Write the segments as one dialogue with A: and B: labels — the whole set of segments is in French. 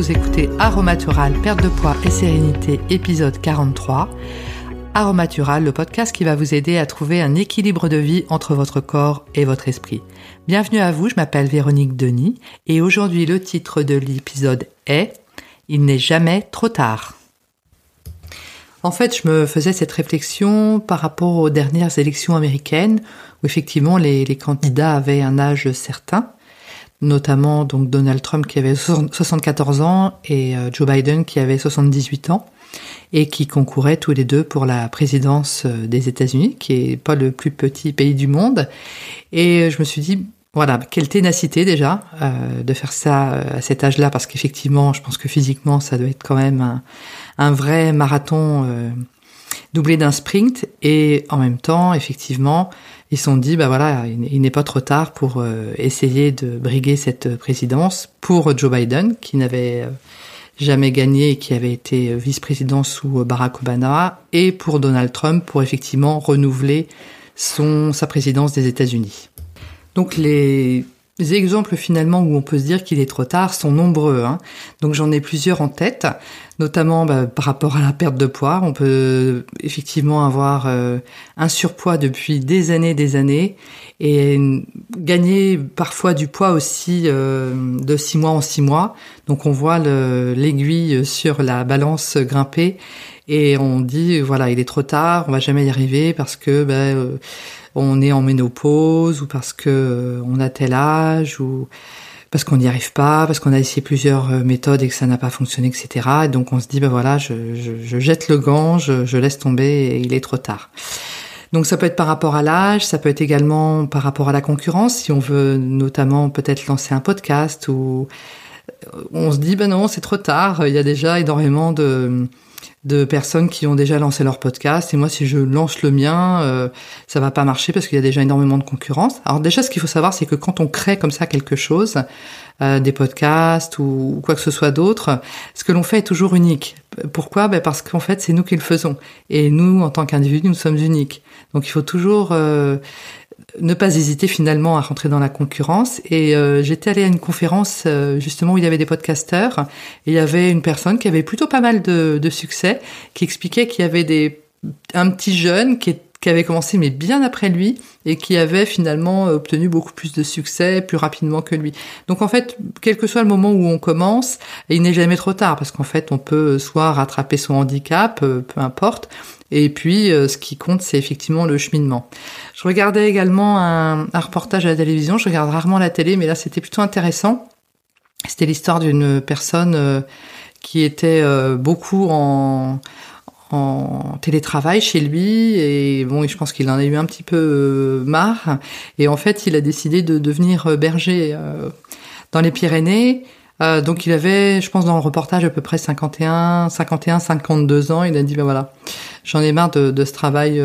A: vous écoutez Aromatural, perte de poids et sérénité, épisode 43. Aromatural, le podcast qui va vous aider à trouver un équilibre de vie entre votre corps et votre esprit. Bienvenue à vous, je m'appelle Véronique Denis et aujourd'hui le titre de l'épisode est Il n'est jamais trop tard. En fait, je me faisais cette réflexion par rapport aux dernières élections américaines où effectivement les, les candidats avaient un âge certain notamment donc Donald Trump qui avait 74 ans et euh, Joe Biden qui avait 78 ans et qui concouraient tous les deux pour la présidence euh, des États-Unis, qui est pas le plus petit pays du monde. Et euh, je me suis dit, voilà, quelle ténacité déjà de faire ça à cet âge-là, parce qu'effectivement, je pense que physiquement, ça doit être quand même un, un vrai marathon doublé d'un sprint. Et en même temps, effectivement, ils se sont dit, bah voilà, il n'est pas trop tard pour euh, essayer de briguer cette présidence pour Joe Biden, qui n'avait euh, jamais gagné et qui avait été vice-président sous Barack Obama, et pour Donald Trump pour effectivement renouveler son sa présidence des États-Unis. Donc les les exemples finalement où on peut se dire qu'il est trop tard sont nombreux. Hein. Donc j'en ai plusieurs en tête, notamment bah, par rapport à la perte de poids. On peut effectivement avoir euh, un surpoids depuis des années, des années, et gagner parfois du poids aussi euh, de six mois en six mois. Donc on voit l'aiguille sur la balance grimper et on dit voilà il est trop tard, on va jamais y arriver parce que bah, euh, on est en ménopause ou parce que euh, on a tel âge ou parce qu'on n'y arrive pas, parce qu'on a essayé plusieurs euh, méthodes et que ça n'a pas fonctionné, etc. Et donc on se dit, ben voilà, je, je, jette le gant, je, je, laisse tomber et il est trop tard. Donc ça peut être par rapport à l'âge, ça peut être également par rapport à la concurrence, si on veut notamment peut-être lancer un podcast ou on se dit, ben non, c'est trop tard, il y a déjà énormément de de personnes qui ont déjà lancé leur podcast. Et moi si je lance le mien euh, ça va pas marcher parce qu'il y a déjà énormément de concurrence. Alors déjà ce qu'il faut savoir c'est que quand on crée comme ça quelque chose euh, des podcasts ou, quoi que ce soit d'autre ce que l'on fait est toujours unique. Pourquoi? Ben parce qu'en fait c'est nous qui le faisons. Et nous en tant qu'individus nous sommes uniques. Donc il faut toujours euh, ne pas hésiter finalement à rentrer dans la concurrence. Et euh, j'étais allée à une conférence euh, justement où il y avait des podcasteurs et il y avait une personne qui avait plutôt pas mal de, de succès, qui expliquait qu'il y avait des un petit jeune qui, qui avait commencé mais bien après lui et qui avait finalement obtenu beaucoup plus de succès plus rapidement que lui. Donc en fait, quel que soit le moment où on commence, il n'est jamais trop tard parce qu'en fait, on peut soit rattraper son handicap, euh, peu importe, et puis, euh, ce qui compte, c'est effectivement le cheminement. Je regardais également un, reportage à la télévision. Je regarde rarement la télé, mais là, c'était plutôt intéressant. C'était l'histoire d'une personne euh, qui était euh, beaucoup en, en télétravail chez lui et bon je pense qu'il en a eu un petit peu marre et en fait il a décidé de devenir berger dans les Pyrénées euh, donc il avait, je pense dans le reportage à peu près 51, 51, 52 ans. Il a dit ben voilà, j'en ai marre de, de ce travail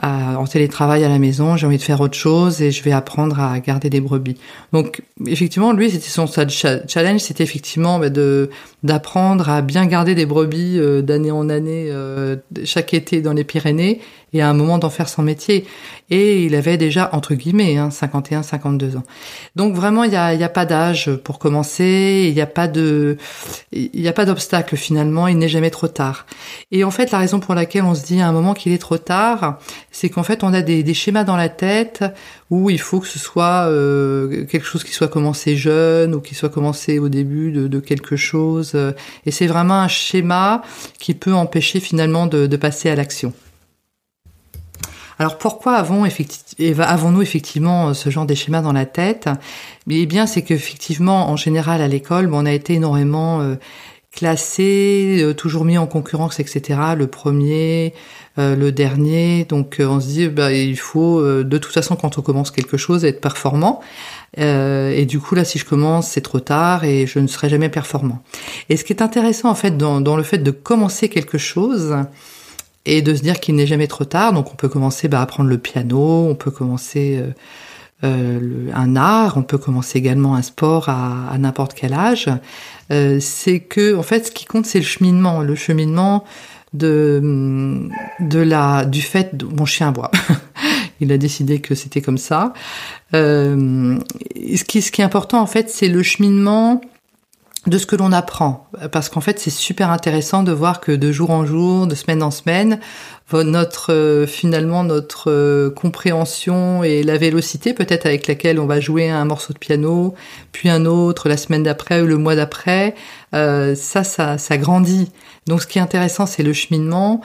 A: en télétravail à la maison. J'ai envie de faire autre chose et je vais apprendre à garder des brebis. Donc effectivement, lui, c'était son challenge, c'était effectivement ben, de d'apprendre à bien garder des brebis euh, d'année en année, euh, chaque été dans les Pyrénées et à un moment d'en faire son métier. Et il avait déjà, entre guillemets, hein, 51, 52 ans. Donc vraiment, il n'y a, y a pas d'âge pour commencer, il n'y a pas de, il n'y a pas d'obstacle finalement, il n'est jamais trop tard. Et en fait, la raison pour laquelle on se dit à un moment qu'il est trop tard, c'est qu'en fait, on a des, des, schémas dans la tête où il faut que ce soit euh, quelque chose qui soit commencé jeune ou qui soit commencé au début de, de quelque chose. Et c'est vraiment un schéma qui peut empêcher finalement de, de passer à l'action. Alors pourquoi avons avons-nous effectivement euh, ce genre de schémas dans la tête? Eh bien, c'est qu'effectivement, en général, à l'école, on a été énormément euh, classé, euh, toujours mis en concurrence, etc. Le premier, le dernier. Donc, on se dit, bah, il faut, de toute façon, quand on commence quelque chose, être performant. et du coup, là, si je commence, c'est trop tard et je ne serai jamais performant. Et ce qui est intéressant, en fait, dans le fait de commencer quelque chose, et de se dire qu'il n'est jamais trop tard. Donc on peut commencer bah, à apprendre le piano, on peut commencer euh, euh, un art, on peut commencer également un sport à, n'importe quel âge. Euh, c'est que en fait ce qui compte c'est le cheminement, le cheminement de de la du fait mon chien boit. Il a décidé que c'était comme ça. Euh, ce qui ce qui est important en fait c'est le cheminement de ce que l'on apprend, parce qu'en fait c'est super intéressant de voir que de jour en jour, de semaine en semaine, notre euh, finalement notre euh, compréhension et la vélocité peut-être avec laquelle on va jouer un morceau de piano, puis un autre la semaine d'après ou le mois d'après, euh, ça, ça, ça grandit. Donc ce qui est intéressant, c'est le cheminement.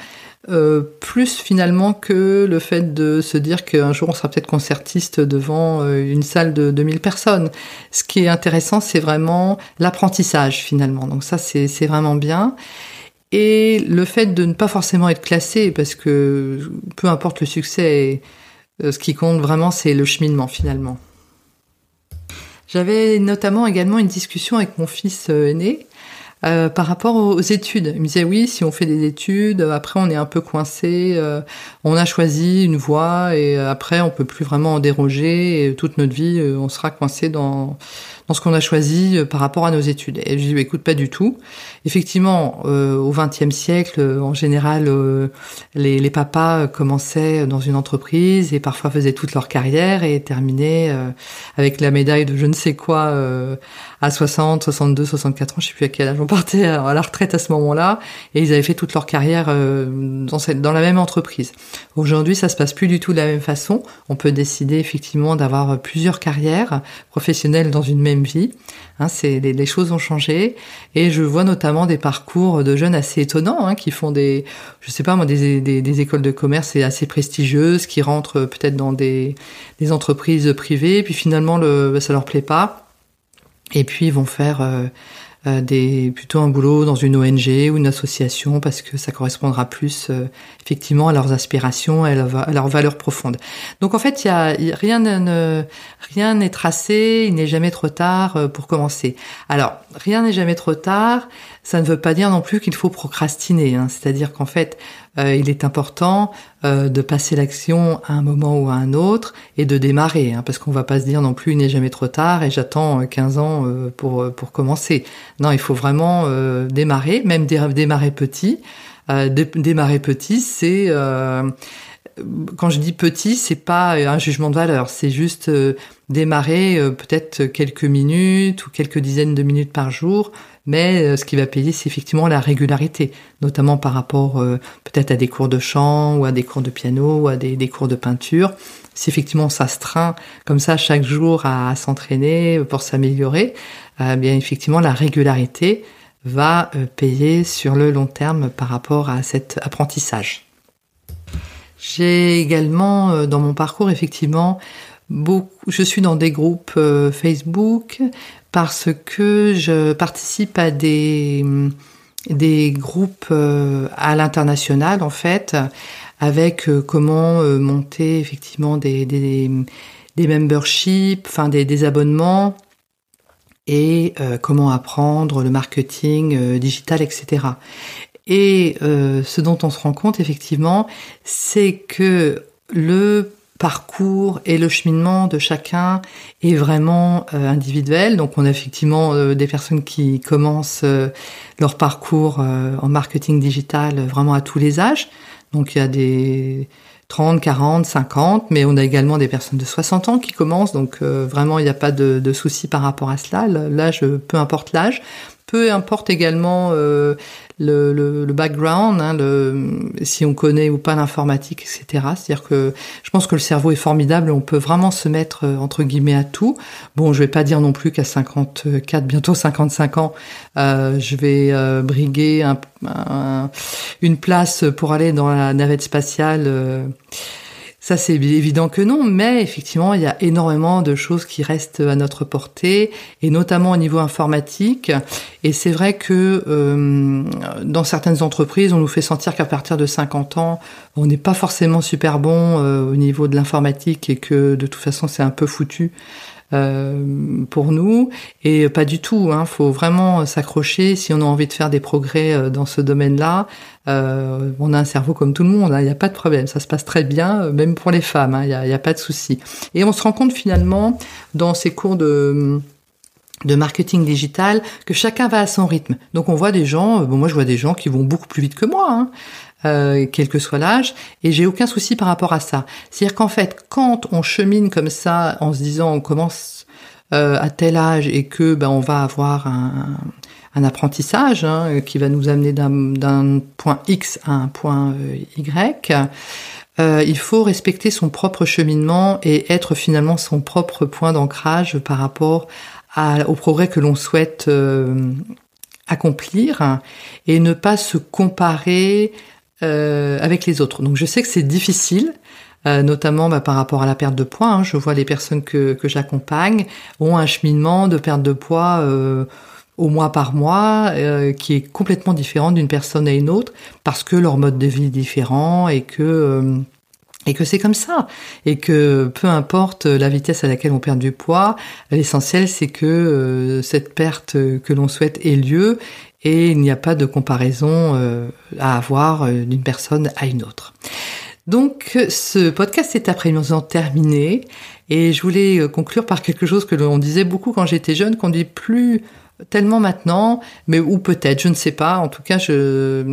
A: Euh, plus finalement que le fait de se dire qu'un jour on sera peut-être concertiste devant euh, une salle de 2000 personnes. Ce qui est intéressant, c'est vraiment l'apprentissage finalement. Donc ça, c'est vraiment bien. Et le fait de ne pas forcément être classé, parce que peu importe le succès, euh, ce qui compte vraiment, c'est le cheminement finalement. J'avais notamment également une discussion avec mon fils aîné euh, par rapport aux études. Il me disait oui, si on fait des études, après on est un peu coincé, euh, on a choisi une voie et après on peut plus vraiment en déroger et toute notre vie euh, on sera coincé dans dans ce qu'on a choisi par rapport à nos études. Et je lui dis écoute pas du tout. Effectivement, au XXe siècle, en général, les, les, papas commençaient dans une entreprise et parfois faisaient toute leur carrière et terminaient avec la médaille de je ne sais quoi à 60, 62, 64 ans, je sais plus à quel âge on partait à la retraite à ce moment-là, et ils avaient fait toute leur carrière euh, dans, cette, dans la même entreprise. Aujourd'hui, ça se passe plus du tout de la même façon. On peut décider effectivement d'avoir plusieurs carrières professionnelles dans une même vie. Hein, c'est les, choses ont changé, et je vois notamment des parcours de jeunes assez étonnants hein, qui font des, je sais pas moi, des, des, des écoles de commerce assez prestigieuses, qui rentrent peut-être dans des, des entreprises privées, puis finalement le, ça leur plaît pas et puis ils vont faire euh, euh, des plutôt un boulot dans une ONG ou une association parce que ça correspondra plus euh, effectivement à leurs aspirations et à, leurs valeurs profondes. Donc en fait, rien n'est tracé, il n'est jamais trop tard pour commencer. Alors rien n'est jamais trop tard. Ça ne veut pas dire non plus qu'il faut procrastiner. Hein. C'est-à-dire qu'en fait, euh, il est important euh, de passer l'action à un moment ou à un autre et de démarrer, hein, parce qu'on va pas se dire non plus il n'est jamais trop tard et j'attends 15 euh, ans pour pour commencer. Non, il faut vraiment démarrer, même démarrer petit. démarrer petit, c'est quand je dis petit, c'est pas un jugement de valeur, c'est juste démarrer peut-être quelques minutes ou quelques dizaines de minutes par jour mais euh, ce qui va payer, c'est effectivement la régularité, notamment par rapport euh, peut-être à des cours de chant ou à des cours de piano ou à des, cours de peinture. Si effectivement on s'astreint comme ça chaque jour à, s'entraîner pour s'améliorer, euh, bien effectivement la régularité va payer sur le long terme par rapport à cet apprentissage. J'ai également dans mon parcours effectivement beaucoup, je suis dans des groupes Facebook, parce que je participe à des, des groupes euh, à l'international en fait, avec euh, comment euh, monter effectivement des, des, des memberships, enfin des, des abonnements et comment apprendre le marketing digital, etc. Et ce dont on se rend compte effectivement, c'est que le parcours et le cheminement de chacun est vraiment euh, individuel. Donc on a effectivement euh, des personnes qui commencent euh, leur parcours en marketing digital vraiment à tous les âges. Donc il y a des 30, 40, 50, mais on a également des personnes de 60 ans qui commencent. Donc vraiment il n'y a pas de, de souci par rapport à cela. L'âge, peu importe l'âge. Peu importe également euh, le, le, le, background, hein, le, si on connaît ou pas l'informatique, etc. C'est-à-dire que je pense que le cerveau est formidable on peut vraiment se mettre euh, entre guillemets à tout. Bon, je vais pas dire non plus qu'à 54, bientôt 55 ans, euh, je vais euh, briguer un, une place pour aller dans la navette spatiale. Euh, ça, c'est évident que non, mais effectivement, il y a énormément de choses qui restent à notre portée, et notamment au niveau informatique. Et c'est vrai que euh, dans certaines entreprises, on nous fait sentir qu'à partir de 50 ans, on n'est pas forcément super bon euh, au niveau de l'informatique et que de toute façon, c'est un peu foutu. Euh, pour nous et pas du tout. Hein. Faut vraiment s'accrocher si on a envie de faire des progrès euh, dans ce domaine-là. Euh, on a un cerveau comme tout le monde, hein. il n'y a pas de problème, ça se passe très bien, euh, même pour les femmes, hein. il n'y a, pas de souci. Et on se rend compte finalement dans ces cours de de marketing digital que chacun va à son rythme. Donc on voit des gens, bon moi je vois des gens qui vont beaucoup plus vite que moi, hein, euh, quel que soit l'âge, et j'ai aucun souci par rapport à ça. C'est-à-dire qu'en fait, quand on chemine comme ça, en se disant on commence euh, à tel âge et que ben on va avoir un, un apprentissage hein, qui va nous amener d'un point X à un point Y. il faut respecter son propre cheminement et être finalement son propre point d'ancrage par rapport au progrès que l'on souhaite accomplir et ne pas se comparer euh, avec les autres. Donc je sais que c'est difficile, euh, notamment bah, par rapport à la perte de poids. Hein. Je vois les personnes que, que j'accompagne ont un cheminement de perte de poids euh, au mois par mois euh, qui est complètement différent d'une personne à une autre parce que leur mode de vie est différent et que euh, et que c'est comme ça et que peu importe la vitesse à laquelle on perd du poids, l'essentiel c'est que euh, cette perte que l'on souhaite ait lieu et il n'y a pas de comparaison euh, à avoir euh, d'une personne à une autre. Donc ce podcast est présent terminé et je voulais conclure par quelque chose que l'on disait beaucoup quand j'étais jeune, qu'on dit plus tellement maintenant, mais ou peut-être, je ne sais pas. En tout cas, je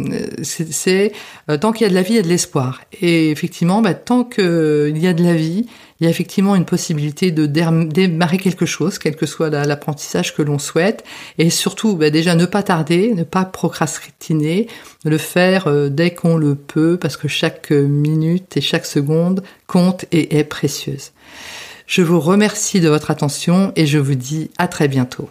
A: c'est euh, tant qu'il y a de la vie, il y a de l'espoir. Et effectivement, bah, tant qu'il y a de la vie, il y a effectivement une possibilité de démarrer quelque chose, quel que soit l'apprentissage que l'on souhaite, et surtout, bah, déjà ne pas tarder, ne pas procrastiner, le faire euh, dès qu'on le peut, parce que chaque minute et chaque seconde compte et est précieuse. Je vous remercie de votre attention et je vous dis à très bientôt.